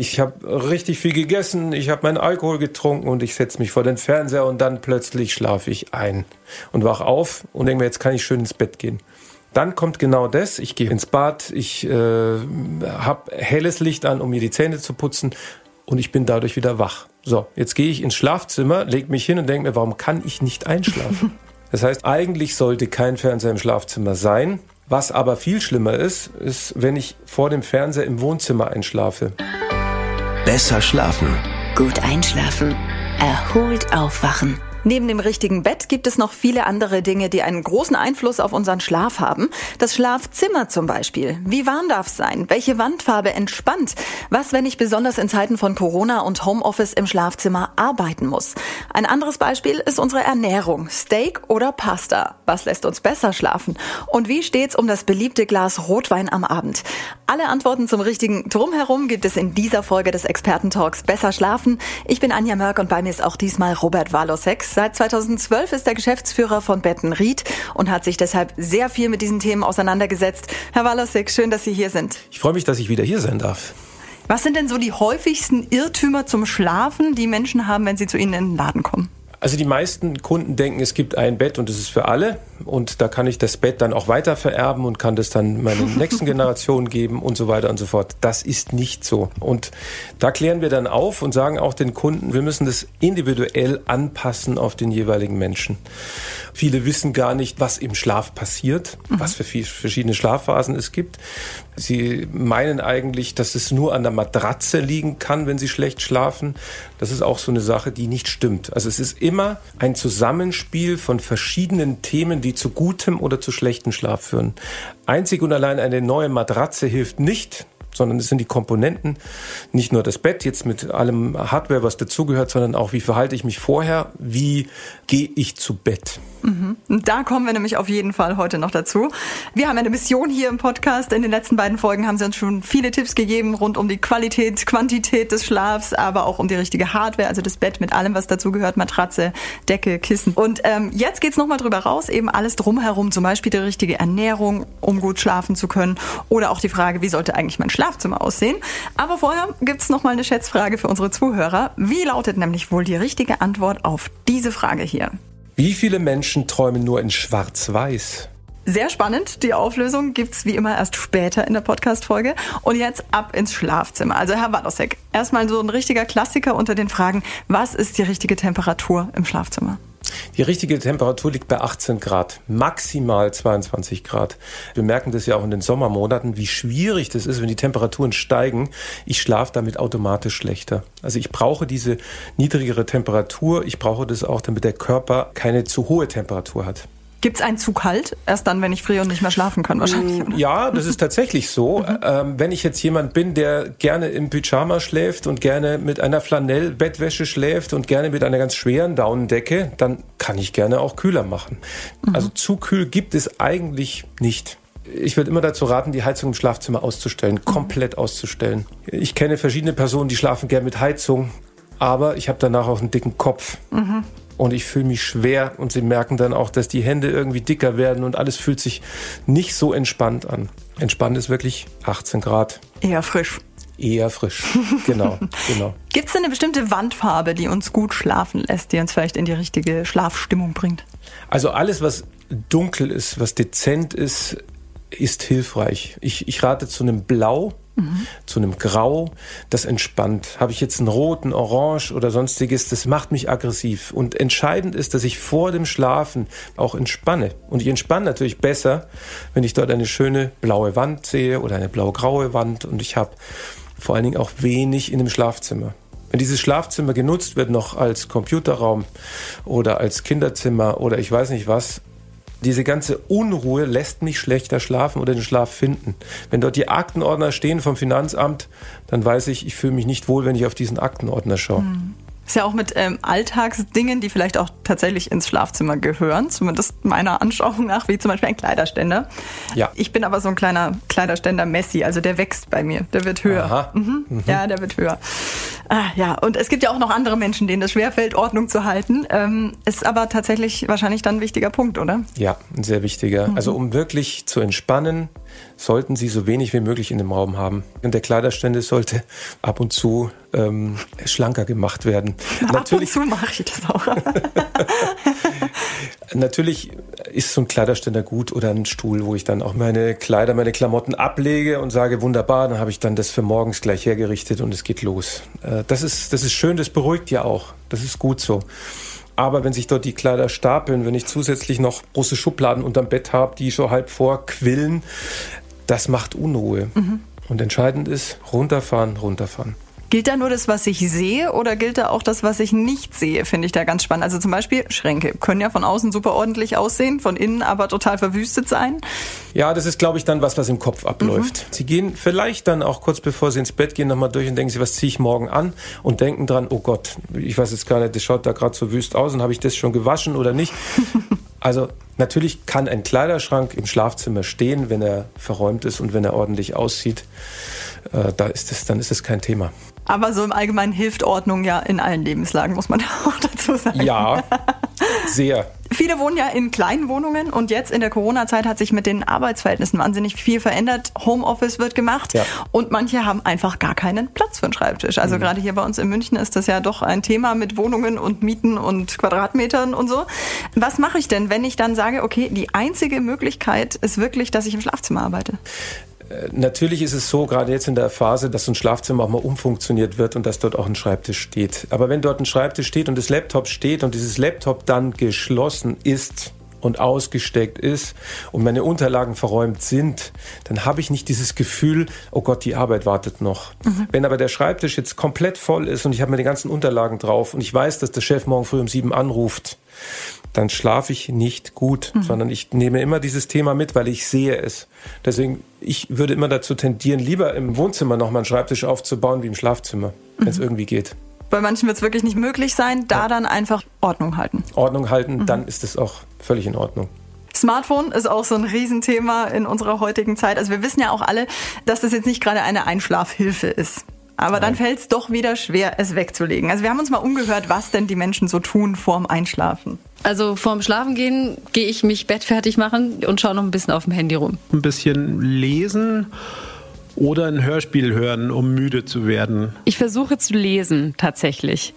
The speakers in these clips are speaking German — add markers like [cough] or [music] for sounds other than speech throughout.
Ich habe richtig viel gegessen, ich habe meinen Alkohol getrunken und ich setze mich vor den Fernseher und dann plötzlich schlafe ich ein und wach auf und denke mir, jetzt kann ich schön ins Bett gehen. Dann kommt genau das, ich gehe ins Bad, ich äh, habe helles Licht an, um mir die Zähne zu putzen und ich bin dadurch wieder wach. So, jetzt gehe ich ins Schlafzimmer, lege mich hin und denke mir, warum kann ich nicht einschlafen? [laughs] Das heißt, eigentlich sollte kein Fernseher im Schlafzimmer sein. Was aber viel schlimmer ist, ist, wenn ich vor dem Fernseher im Wohnzimmer einschlafe. Besser schlafen. Gut einschlafen. Erholt aufwachen. Neben dem richtigen Bett gibt es noch viele andere Dinge, die einen großen Einfluss auf unseren Schlaf haben. Das Schlafzimmer zum Beispiel. Wie warm darf es sein? Welche Wandfarbe entspannt? Was, wenn ich besonders in Zeiten von Corona und Homeoffice im Schlafzimmer arbeiten muss? Ein anderes Beispiel ist unsere Ernährung. Steak oder Pasta? Was lässt uns besser schlafen? Und wie steht's um das beliebte Glas Rotwein am Abend? Alle Antworten zum richtigen Drumherum gibt es in dieser Folge des Expertentalks Besser schlafen. Ich bin Anja Mörk und bei mir ist auch diesmal Robert Walosek. Seit 2012 ist er Geschäftsführer von Betten Ried und hat sich deshalb sehr viel mit diesen Themen auseinandergesetzt. Herr Walosek, schön, dass Sie hier sind. Ich freue mich, dass ich wieder hier sein darf. Was sind denn so die häufigsten Irrtümer zum Schlafen, die Menschen haben, wenn sie zu Ihnen in den Laden kommen? Also die meisten Kunden denken, es gibt ein Bett und es ist für alle und da kann ich das Bett dann auch weiter vererben und kann das dann meinen [laughs] nächsten Generationen geben und so weiter und so fort. Das ist nicht so. Und da klären wir dann auf und sagen auch den Kunden, wir müssen das individuell anpassen auf den jeweiligen Menschen. Viele wissen gar nicht, was im Schlaf passiert, mhm. was für verschiedene Schlafphasen es gibt. Sie meinen eigentlich, dass es nur an der Matratze liegen kann, wenn sie schlecht schlafen. Das ist auch so eine Sache, die nicht stimmt. Also es ist immer ein Zusammenspiel von verschiedenen Themen, die zu gutem oder zu schlechtem Schlaf führen. Einzig und allein eine neue Matratze hilft nicht, sondern es sind die Komponenten, nicht nur das Bett jetzt mit allem Hardware, was dazugehört, sondern auch, wie verhalte ich mich vorher, wie gehe ich zu Bett. Mhm. Da kommen wir nämlich auf jeden Fall heute noch dazu. Wir haben eine Mission hier im Podcast. In den letzten beiden Folgen haben Sie uns schon viele Tipps gegeben rund um die Qualität, Quantität des Schlafs, aber auch um die richtige Hardware, also das Bett mit allem, was dazugehört, Matratze, Decke, Kissen. Und ähm, jetzt geht's nochmal drüber raus, eben alles drumherum, zum Beispiel die richtige Ernährung, um gut schlafen zu können oder auch die Frage, wie sollte eigentlich mein Schlaf Schlafzimmer aussehen. Aber vorher gibt's noch mal eine Schätzfrage für unsere Zuhörer. Wie lautet nämlich wohl die richtige Antwort auf diese Frage hier? Wie viele Menschen träumen nur in Schwarz-Weiß? Sehr spannend. Die Auflösung gibt's wie immer erst später in der Podcast-Folge. Und jetzt ab ins Schlafzimmer. Also Herr Wadosek, erstmal so ein richtiger Klassiker unter den Fragen. Was ist die richtige Temperatur im Schlafzimmer? Die richtige Temperatur liegt bei 18 Grad, maximal 22 Grad. Wir merken das ja auch in den Sommermonaten, wie schwierig das ist, wenn die Temperaturen steigen. Ich schlafe damit automatisch schlechter. Also ich brauche diese niedrigere Temperatur. Ich brauche das auch, damit der Körper keine zu hohe Temperatur hat. Gibt es einen zu kalt? Erst dann, wenn ich friere und nicht mehr schlafen kann, wahrscheinlich. Oder? Ja, das ist tatsächlich so. Mhm. Ähm, wenn ich jetzt jemand bin, der gerne im Pyjama schläft und gerne mit einer Flanellbettwäsche schläft und gerne mit einer ganz schweren Daunendecke, dann kann ich gerne auch kühler machen. Mhm. Also zu kühl gibt es eigentlich nicht. Ich würde immer dazu raten, die Heizung im Schlafzimmer auszustellen, mhm. komplett auszustellen. Ich kenne verschiedene Personen, die schlafen gern mit Heizung, aber ich habe danach auch einen dicken Kopf. Mhm und ich fühle mich schwer und sie merken dann auch, dass die Hände irgendwie dicker werden und alles fühlt sich nicht so entspannt an. Entspannt ist wirklich 18 Grad. Eher frisch. Eher frisch, genau, [laughs] genau. Gibt es eine bestimmte Wandfarbe, die uns gut schlafen lässt, die uns vielleicht in die richtige Schlafstimmung bringt? Also alles, was dunkel ist, was dezent ist, ist hilfreich. Ich, ich rate zu einem Blau, zu einem Grau, das entspannt. Habe ich jetzt einen roten, orange oder sonstiges, das macht mich aggressiv. Und entscheidend ist, dass ich vor dem Schlafen auch entspanne. Und ich entspanne natürlich besser, wenn ich dort eine schöne blaue Wand sehe oder eine blau-graue Wand und ich habe vor allen Dingen auch wenig in dem Schlafzimmer. Wenn dieses Schlafzimmer genutzt wird noch als Computerraum oder als Kinderzimmer oder ich weiß nicht was, diese ganze Unruhe lässt mich schlechter schlafen oder den Schlaf finden. Wenn dort die Aktenordner stehen vom Finanzamt, dann weiß ich, ich fühle mich nicht wohl, wenn ich auf diesen Aktenordner schaue. Hm. Ist ja auch mit ähm, Alltagsdingen, die vielleicht auch tatsächlich ins Schlafzimmer gehören, zumindest meiner [laughs] Anschauung nach, wie zum Beispiel ein Kleiderständer. Ja. Ich bin aber so ein kleiner Kleiderständer Messi, also der wächst bei mir, der wird höher. Aha. Mhm. Mhm. Ja, der wird höher. Ah, ja, und es gibt ja auch noch andere Menschen, denen es schwerfällt, Ordnung zu halten. Ähm, ist aber tatsächlich wahrscheinlich dann ein wichtiger Punkt, oder? Ja, ein sehr wichtiger. Mhm. Also um wirklich zu entspannen, sollten Sie so wenig wie möglich in dem Raum haben. Und der Kleiderstände sollte ab und zu ähm, schlanker gemacht werden. Na, Natürlich, ab und zu mache ich das auch. [laughs] [laughs] Natürlich ist so ein Kleiderständer gut oder ein Stuhl, wo ich dann auch meine Kleider, meine Klamotten ablege und sage, wunderbar, dann habe ich dann das für morgens gleich hergerichtet und es geht los. Äh, das ist, das ist schön, das beruhigt ja auch. Das ist gut so. Aber wenn sich dort die Kleider stapeln, wenn ich zusätzlich noch große Schubladen unterm Bett habe, die so halb vorquillen, das macht Unruhe. Mhm. Und entscheidend ist, runterfahren, runterfahren. Gilt da nur das, was ich sehe oder gilt da auch das, was ich nicht sehe, finde ich da ganz spannend. Also zum Beispiel Schränke können ja von außen super ordentlich aussehen, von innen aber total verwüstet sein. Ja, das ist, glaube ich, dann was, was im Kopf abläuft. Mhm. Sie gehen vielleicht dann auch kurz bevor Sie ins Bett gehen nochmal durch und denken Sie, was ziehe ich morgen an? Und denken dran, oh Gott, ich weiß jetzt gar nicht, das schaut da gerade so wüst aus und habe ich das schon gewaschen oder nicht? [laughs] Also natürlich kann ein Kleiderschrank im Schlafzimmer stehen, wenn er verräumt ist und wenn er ordentlich aussieht. Äh, da ist es, dann ist es kein Thema. Aber so im Allgemeinen hilft Ordnung ja in allen Lebenslagen, muss man [laughs] auch dazu sagen. Ja, sehr. Viele wohnen ja in kleinen Wohnungen und jetzt in der Corona-Zeit hat sich mit den Arbeitsverhältnissen wahnsinnig viel verändert. Homeoffice wird gemacht ja. und manche haben einfach gar keinen Platz für einen Schreibtisch. Also mhm. gerade hier bei uns in München ist das ja doch ein Thema mit Wohnungen und Mieten und Quadratmetern und so. Was mache ich denn, wenn ich dann sage, okay, die einzige Möglichkeit ist wirklich, dass ich im Schlafzimmer arbeite? Äh, natürlich ist es so, gerade jetzt in der Phase, dass so ein Schlafzimmer auch mal umfunktioniert wird und dass dort auch ein Schreibtisch steht. Aber wenn dort ein Schreibtisch steht und das Laptop steht und dieses Laptop dann geschlossen ist, und ausgesteckt ist und meine Unterlagen verräumt sind, dann habe ich nicht dieses Gefühl, oh Gott, die Arbeit wartet noch. Mhm. Wenn aber der Schreibtisch jetzt komplett voll ist und ich habe meine ganzen Unterlagen drauf und ich weiß, dass der Chef morgen früh um sieben anruft, dann schlafe ich nicht gut, mhm. sondern ich nehme immer dieses Thema mit, weil ich sehe es. Deswegen, ich würde immer dazu tendieren, lieber im Wohnzimmer nochmal einen Schreibtisch aufzubauen wie im Schlafzimmer, wenn es mhm. irgendwie geht. Bei manchen wird es wirklich nicht möglich sein, da ja. dann einfach Ordnung halten. Ordnung halten, mhm. dann ist es auch völlig in Ordnung. Smartphone ist auch so ein Riesenthema in unserer heutigen Zeit. Also wir wissen ja auch alle, dass das jetzt nicht gerade eine Einschlafhilfe ist. Aber dann fällt es doch wieder schwer, es wegzulegen. Also wir haben uns mal umgehört, was denn die Menschen so tun vorm Einschlafen. Also vorm Schlafengehen gehe ich mich bettfertig machen und schaue noch ein bisschen auf dem Handy rum. Ein bisschen lesen oder ein Hörspiel hören, um müde zu werden. Ich versuche zu lesen tatsächlich.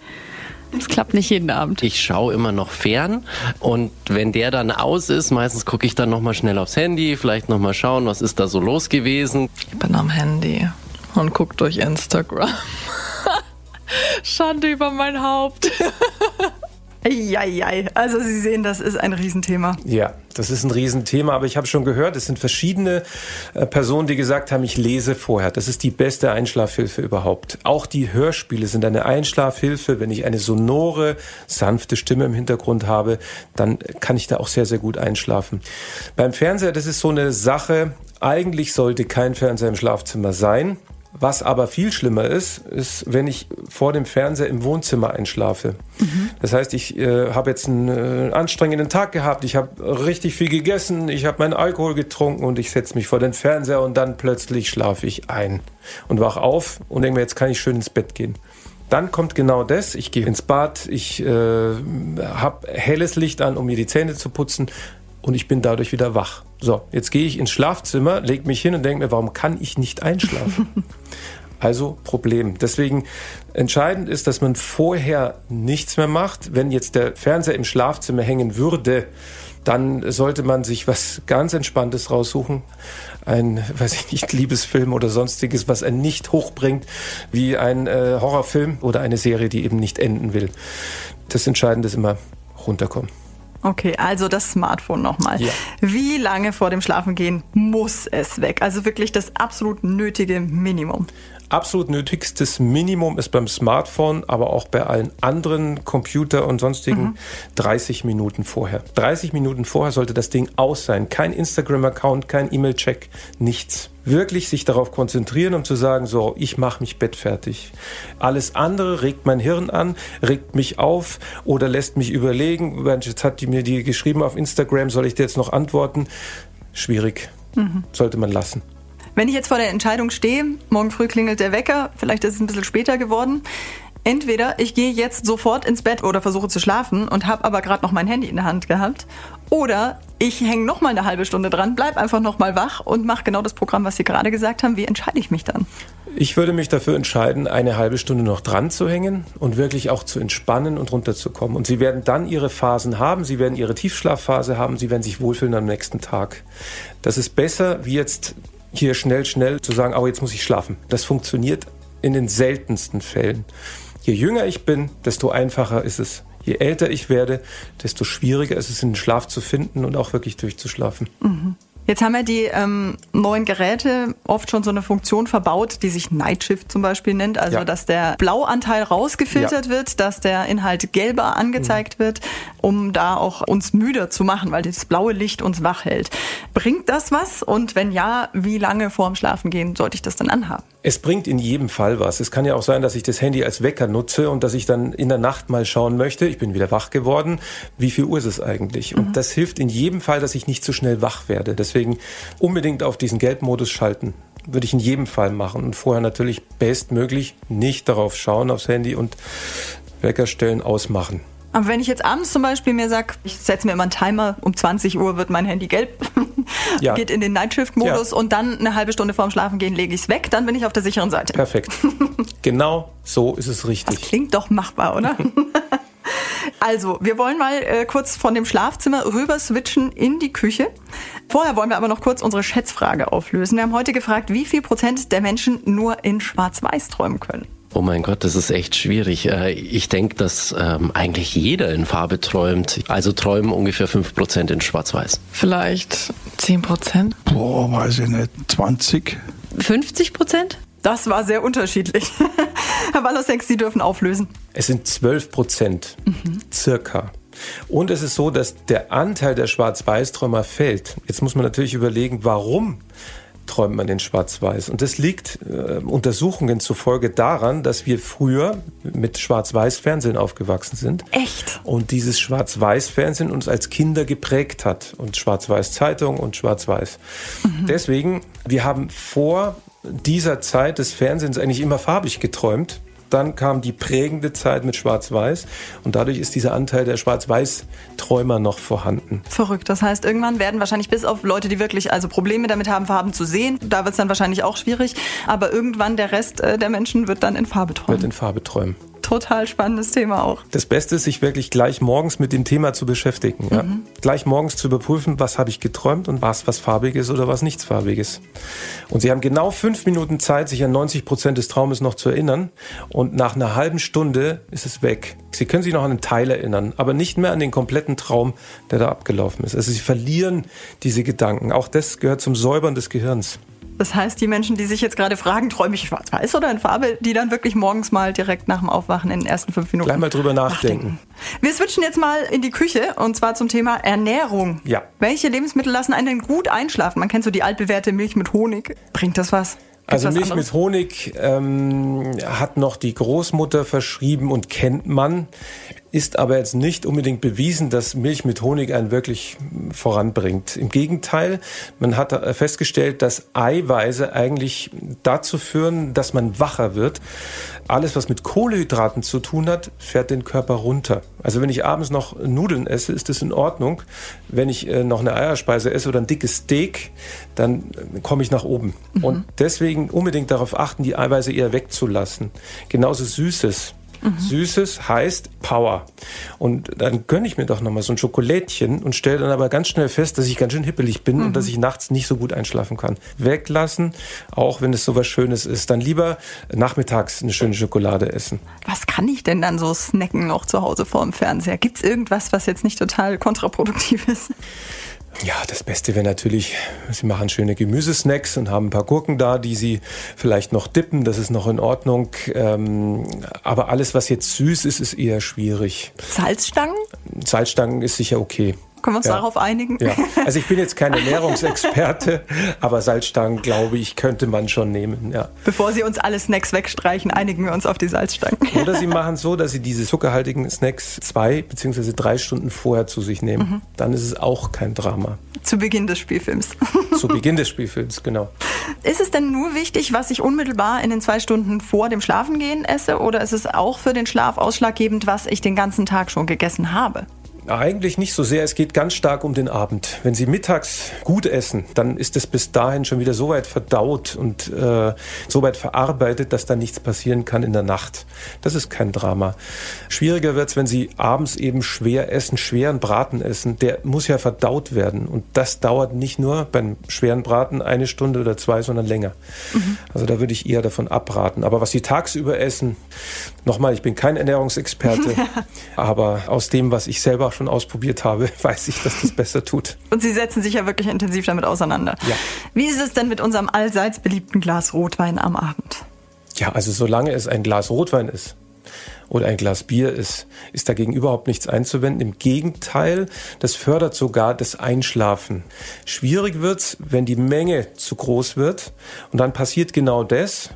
Das klappt nicht jeden Abend. Ich schaue immer noch fern und wenn der dann aus ist, meistens gucke ich dann nochmal schnell aufs Handy, vielleicht nochmal schauen, was ist da so los gewesen. Ich bin am Handy und guckt durch Instagram. [laughs] Schande über mein Haupt. Eieiei. Also Sie sehen, das ist ein Riesenthema. Ja, das ist ein Riesenthema, aber ich habe schon gehört, es sind verschiedene äh, Personen, die gesagt haben, ich lese vorher. Das ist die beste Einschlafhilfe überhaupt. Auch die Hörspiele sind eine Einschlafhilfe. Wenn ich eine sonore, sanfte Stimme im Hintergrund habe, dann kann ich da auch sehr, sehr gut einschlafen. Beim Fernseher, das ist so eine Sache, eigentlich sollte kein Fernseher im Schlafzimmer sein. Was aber viel schlimmer ist, ist, wenn ich vor dem Fernseher im Wohnzimmer einschlafe. Mhm. Das heißt, ich äh, habe jetzt einen äh, anstrengenden Tag gehabt, ich habe richtig viel gegessen, ich habe meinen Alkohol getrunken und ich setze mich vor den Fernseher und dann plötzlich schlafe ich ein und wach auf und denke mir, jetzt kann ich schön ins Bett gehen. Dann kommt genau das. Ich gehe ins Bad, ich äh, habe helles Licht an, um mir die Zähne zu putzen und ich bin dadurch wieder wach. So, jetzt gehe ich ins Schlafzimmer, lege mich hin und denke mir, warum kann ich nicht einschlafen? [laughs] also Problem. Deswegen entscheidend ist, dass man vorher nichts mehr macht. Wenn jetzt der Fernseher im Schlafzimmer hängen würde, dann sollte man sich was ganz Entspanntes raussuchen. Ein, weiß ich nicht, Liebesfilm oder sonstiges, was einen nicht hochbringt, wie ein äh, Horrorfilm oder eine Serie, die eben nicht enden will. Das Entscheidende ist immer runterkommen. Okay, also das Smartphone nochmal. Ja. Wie lange vor dem Schlafengehen muss es weg? Also wirklich das absolut nötige Minimum absolut nötigstes Minimum ist beim Smartphone, aber auch bei allen anderen Computer und sonstigen mhm. 30 Minuten vorher. 30 Minuten vorher sollte das Ding aus sein. Kein Instagram-Account, kein E-Mail-Check, nichts. Wirklich sich darauf konzentrieren, um zu sagen, so, ich mache mich bettfertig. Alles andere regt mein Hirn an, regt mich auf oder lässt mich überlegen, jetzt hat die mir die geschrieben auf Instagram, soll ich dir jetzt noch antworten? Schwierig. Mhm. Sollte man lassen. Wenn ich jetzt vor der Entscheidung stehe, morgen früh klingelt der Wecker, vielleicht ist es ein bisschen später geworden. Entweder ich gehe jetzt sofort ins Bett oder versuche zu schlafen und habe aber gerade noch mein Handy in der Hand gehabt. Oder ich hänge noch mal eine halbe Stunde dran, bleib einfach noch mal wach und mache genau das Programm, was Sie gerade gesagt haben. Wie entscheide ich mich dann? Ich würde mich dafür entscheiden, eine halbe Stunde noch dran zu hängen und wirklich auch zu entspannen und runterzukommen. Und Sie werden dann Ihre Phasen haben, Sie werden Ihre Tiefschlafphase haben, Sie werden sich wohlfühlen am nächsten Tag. Das ist besser, wie jetzt hier schnell, schnell zu sagen, oh, jetzt muss ich schlafen. Das funktioniert in den seltensten Fällen. Je jünger ich bin, desto einfacher ist es. Je älter ich werde, desto schwieriger ist es, in den Schlaf zu finden und auch wirklich durchzuschlafen. Mhm. Jetzt haben ja die ähm, neuen Geräte oft schon so eine Funktion verbaut, die sich Nightshift zum Beispiel nennt. Also, ja. dass der Blauanteil rausgefiltert ja. wird, dass der Inhalt gelber angezeigt mhm. wird, um da auch uns müder zu machen, weil das blaue Licht uns wach hält. Bringt das was? Und wenn ja, wie lange vorm Schlafen gehen sollte ich das dann anhaben? Es bringt in jedem Fall was. Es kann ja auch sein, dass ich das Handy als Wecker nutze und dass ich dann in der Nacht mal schauen möchte, ich bin wieder wach geworden, wie viel Uhr ist es eigentlich? Und mhm. das hilft in jedem Fall, dass ich nicht zu so schnell wach werde. Deswegen unbedingt auf diesen Gelbmodus schalten. Würde ich in jedem Fall machen. Und vorher natürlich bestmöglich nicht darauf schauen aufs Handy und Weckerstellen ausmachen. Aber wenn ich jetzt abends zum Beispiel mir sage, ich setze mir immer einen Timer, um 20 Uhr wird mein Handy gelb, ja. [laughs] geht in den Nightshift-Modus ja. und dann eine halbe Stunde vorm Schlafen gehen lege ich es weg, dann bin ich auf der sicheren Seite. Perfekt. [laughs] genau so ist es richtig. Das klingt doch machbar, oder? [laughs] also, wir wollen mal äh, kurz von dem Schlafzimmer rüber switchen in die Küche. Vorher wollen wir aber noch kurz unsere Schätzfrage auflösen. Wir haben heute gefragt, wie viel Prozent der Menschen nur in Schwarz-Weiß träumen können. Oh mein Gott, das ist echt schwierig. Äh, ich denke, dass ähm, eigentlich jeder in Farbe träumt. Also träumen ungefähr 5% in Schwarz-Weiß. Vielleicht 10%? Boah, weiß ich nicht. 20? 50% Das war sehr unterschiedlich. [laughs] Herr Wallersex, Sie dürfen auflösen. Es sind 12 Prozent, mhm. circa. Und es ist so, dass der Anteil der Schwarz-Weiß-Träumer fällt. Jetzt muss man natürlich überlegen, warum träumt man in Schwarz-Weiß. Und das liegt äh, Untersuchungen zufolge daran, dass wir früher mit Schwarz-Weiß-Fernsehen aufgewachsen sind. Echt? Und dieses Schwarz-Weiß-Fernsehen uns als Kinder geprägt hat. Und Schwarz-Weiß-Zeitung und Schwarz-Weiß. Mhm. Deswegen, wir haben vor dieser Zeit des Fernsehens eigentlich immer farbig geträumt. Dann kam die prägende Zeit mit Schwarz-Weiß und dadurch ist dieser Anteil der Schwarz-Weiß-Träumer noch vorhanden. Verrückt. Das heißt, irgendwann werden wahrscheinlich bis auf Leute, die wirklich also Probleme damit haben, Farben zu sehen, da wird es dann wahrscheinlich auch schwierig. Aber irgendwann der Rest äh, der Menschen wird dann in Farbe träumen. Wird in Farbe träumen total spannendes Thema auch. Das Beste ist, sich wirklich gleich morgens mit dem Thema zu beschäftigen. Ja? Mhm. Gleich morgens zu überprüfen, was habe ich geträumt und was was farbiges oder was nichts farbiges. Und Sie haben genau fünf Minuten Zeit, sich an 90 Prozent des Traumes noch zu erinnern. Und nach einer halben Stunde ist es weg. Sie können sich noch an einen Teil erinnern, aber nicht mehr an den kompletten Traum, der da abgelaufen ist. Also Sie verlieren diese Gedanken. Auch das gehört zum Säubern des Gehirns. Das heißt, die Menschen, die sich jetzt gerade fragen, träume ich schwarz-weiß oder in Farbe, die dann wirklich morgens mal direkt nach dem Aufwachen in den ersten fünf Minuten gleich mal drüber nachdenken. nachdenken. Wir switchen jetzt mal in die Küche und zwar zum Thema Ernährung. Ja. Welche Lebensmittel lassen einen denn gut einschlafen? Man kennt so die altbewährte Milch mit Honig. Bringt das was? also Milch anderes? mit Honig ähm, hat noch die Großmutter verschrieben und kennt man ist aber jetzt nicht unbedingt bewiesen, dass Milch mit Honig einen wirklich voranbringt. Im Gegenteil, man hat festgestellt, dass Eiweiße eigentlich dazu führen, dass man wacher wird. Alles, was mit Kohlehydraten zu tun hat, fährt den Körper runter. Also wenn ich abends noch Nudeln esse, ist das in Ordnung. Wenn ich äh, noch eine Eierspeise esse oder ein dickes Steak, dann komme ich nach oben. Mhm. Und deswegen unbedingt darauf achten, die Eiweiße eher wegzulassen. Genauso Süßes. Mhm. Süßes heißt Power. Und dann gönne ich mir doch nochmal so ein Schokolädchen und stelle dann aber ganz schnell fest, dass ich ganz schön hippelig bin mhm. und dass ich nachts nicht so gut einschlafen kann. Weglassen, auch wenn es so was Schönes ist. Dann lieber nachmittags eine schöne Schokolade essen. Was kann ich denn dann so snacken noch zu Hause vor dem Fernseher? Gibt es irgendwas, was jetzt nicht total kontraproduktiv ist? Ja, das Beste wäre natürlich, Sie machen schöne Gemüsesnacks und haben ein paar Gurken da, die Sie vielleicht noch dippen. Das ist noch in Ordnung. Ähm, aber alles, was jetzt süß ist, ist eher schwierig. Salzstangen? Salzstangen ist sicher okay. Können wir uns Ja. darauf einigen? Ja, [laughs] also ich bin jetzt kein Ernährungsexperte, aber Salzstangen, glaube ich, könnte man schon nehmen, ja. Bevor Sie uns alle Snacks wegstreichen, einigen wir uns auf die Salzstangen. [laughs] Oder Sie machen es so, dass Sie diese zuckerhaltigen Snacks zwei beziehungsweise drei Stunden vorher zu sich nehmen. Dann ist es auch kein Drama. Zu Beginn des Spielfilms. [laughs] Zu Beginn des Spielfilms, genau. Ist es denn nur wichtig, was ich unmittelbar in den zwei Stunden vor dem Schlafengehen esse? Oder ist es auch für den Schlaf ausschlaggebend, was ich den ganzen Tag schon gegessen habe? Eigentlich nicht so sehr. Es geht ganz stark um den Abend. Wenn Sie mittags gut essen, dann ist es bis dahin schon wieder so weit verdaut und äh, so weit verarbeitet, dass da nichts passieren kann in der Nacht. Das ist kein Drama. Schwieriger wird's, wenn Sie abends eben schwer essen, schweren Braten essen. Der muss ja verdaut werden. Und das dauert nicht nur beim schweren Braten eine Stunde oder zwei, sondern länger. Also da würde ich eher davon abraten. Aber was Sie tagsüber essen, nochmal, ich bin kein Ernährungsexperte, [laughs] aber aus dem, was ich selber auch schon ausprobiert habe, [laughs] weiß ich, dass das besser tut. Und Sie setzen sich ja wirklich intensiv damit auseinander. Ja. Wie ist es denn mit unserem allseits beliebten Glas Rotwein am Abend? Ja, also solange es ein Glas Rotwein ist oder ein Glas Bier ist, ist dagegen überhaupt nichts einzuwenden. Im Gegenteil, das fördert sogar das Einschlafen. Schwierig wird's, wenn die Menge zu groß wird und dann passiert genau das.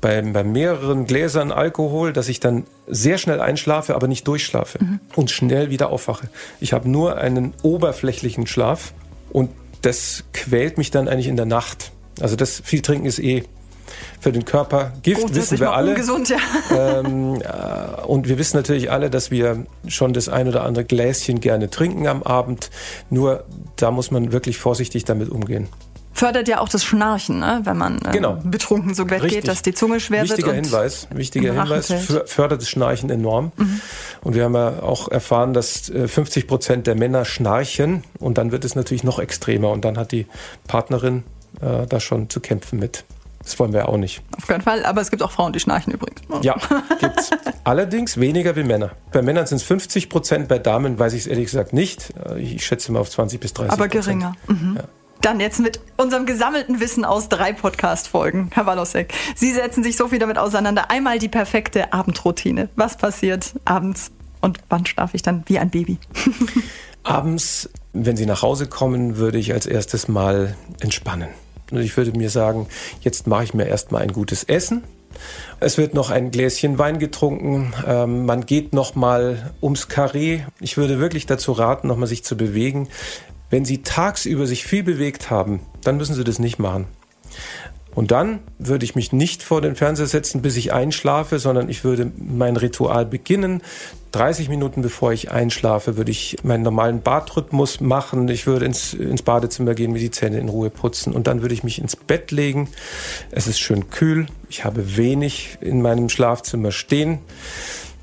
Bei, bei mehreren Gläsern Alkohol, dass ich dann sehr schnell einschlafe, aber nicht durchschlafe und schnell wieder aufwache. Ich habe nur einen oberflächlichen Schlaf und das quält mich dann eigentlich in der Nacht. Also das viel trinken ist eh für den Körper Gift, wissen wir alle. ungesund, ja. [laughs] Ähm, äh, und wir wissen natürlich alle, dass wir schon das ein oder andere Gläschen gerne trinken am Abend. Nur da muss man wirklich vorsichtig damit umgehen. Fördert ja auch das Schnarchen, ne? wenn man äh, Genau. betrunken so Richtig. geht, dass die Zunge schwer Wichtiger wird. und Hinweis, wichtiger Hinweis, fördert das Schnarchen enorm. Und wir haben ja auch erfahren, dass äh, 50 Prozent der Männer schnarchen und dann wird es natürlich noch extremer und dann hat die Partnerin äh, da schon zu kämpfen mit. Das wollen wir auch nicht. Auf keinen Fall, aber es gibt auch Frauen, die schnarchen übrigens. Ja, gibt's. Allerdings weniger wie Männer. Bei Männern sind es 50 Prozent, bei Damen weiß ich es ehrlich gesagt nicht. Äh, Ich schätze mal auf 20 bis 30 Aber Prozent. geringer. Mhm. Dann jetzt mit unserem gesammelten Wissen aus drei Podcast-Folgen. Herr Walosek, Sie setzen sich so viel damit auseinander. Einmal die perfekte Abendroutine. Was passiert abends und wann schlafe ich dann wie ein Baby? [laughs] Abends, wenn Sie nach Hause kommen, würde ich als erstes mal entspannen. Und ich würde mir sagen, jetzt mache ich mir erstmal ein gutes Essen. Es wird noch ein Gläschen Wein getrunken. Ähm, man geht noch mal ums Karree. Ich würde wirklich dazu raten, noch mal sich zu bewegen. Wenn Sie tagsüber sich viel bewegt haben, dann müssen Sie das nicht machen. Und dann würde ich mich nicht vor den Fernseher setzen, bis ich einschlafe, sondern ich würde mein Ritual beginnen. 30 Minuten bevor ich einschlafe, würde ich meinen normalen Badrhythmus machen. Ich würde ins, ins Badezimmer gehen, mir die Zähne in Ruhe putzen und dann würde ich mich ins Bett legen. Es ist schön kühl. Ich habe wenig in meinem Schlafzimmer stehen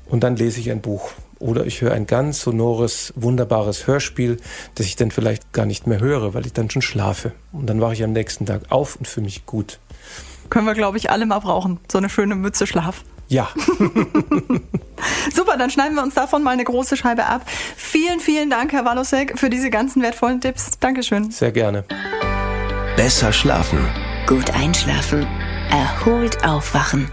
und dann lese ich ein Buch. Oder ich höre ein ganz sonores, wunderbares Hörspiel, das ich dann vielleicht gar nicht mehr höre, weil ich dann schon schlafe. Und dann wache ich am nächsten Tag auf und fühle mich gut. Können wir, glaube ich, alle mal brauchen. So eine schöne Mütze Schlaf. Ja, [laughs] Super, dann schneiden wir uns davon mal eine große Scheibe ab. Vielen, vielen Dank, Herr Walosek, für diese ganzen wertvollen Tipps. Dankeschön. sehr gerne. Besser schlafen. Gut einschlafen. Erholt aufwachen.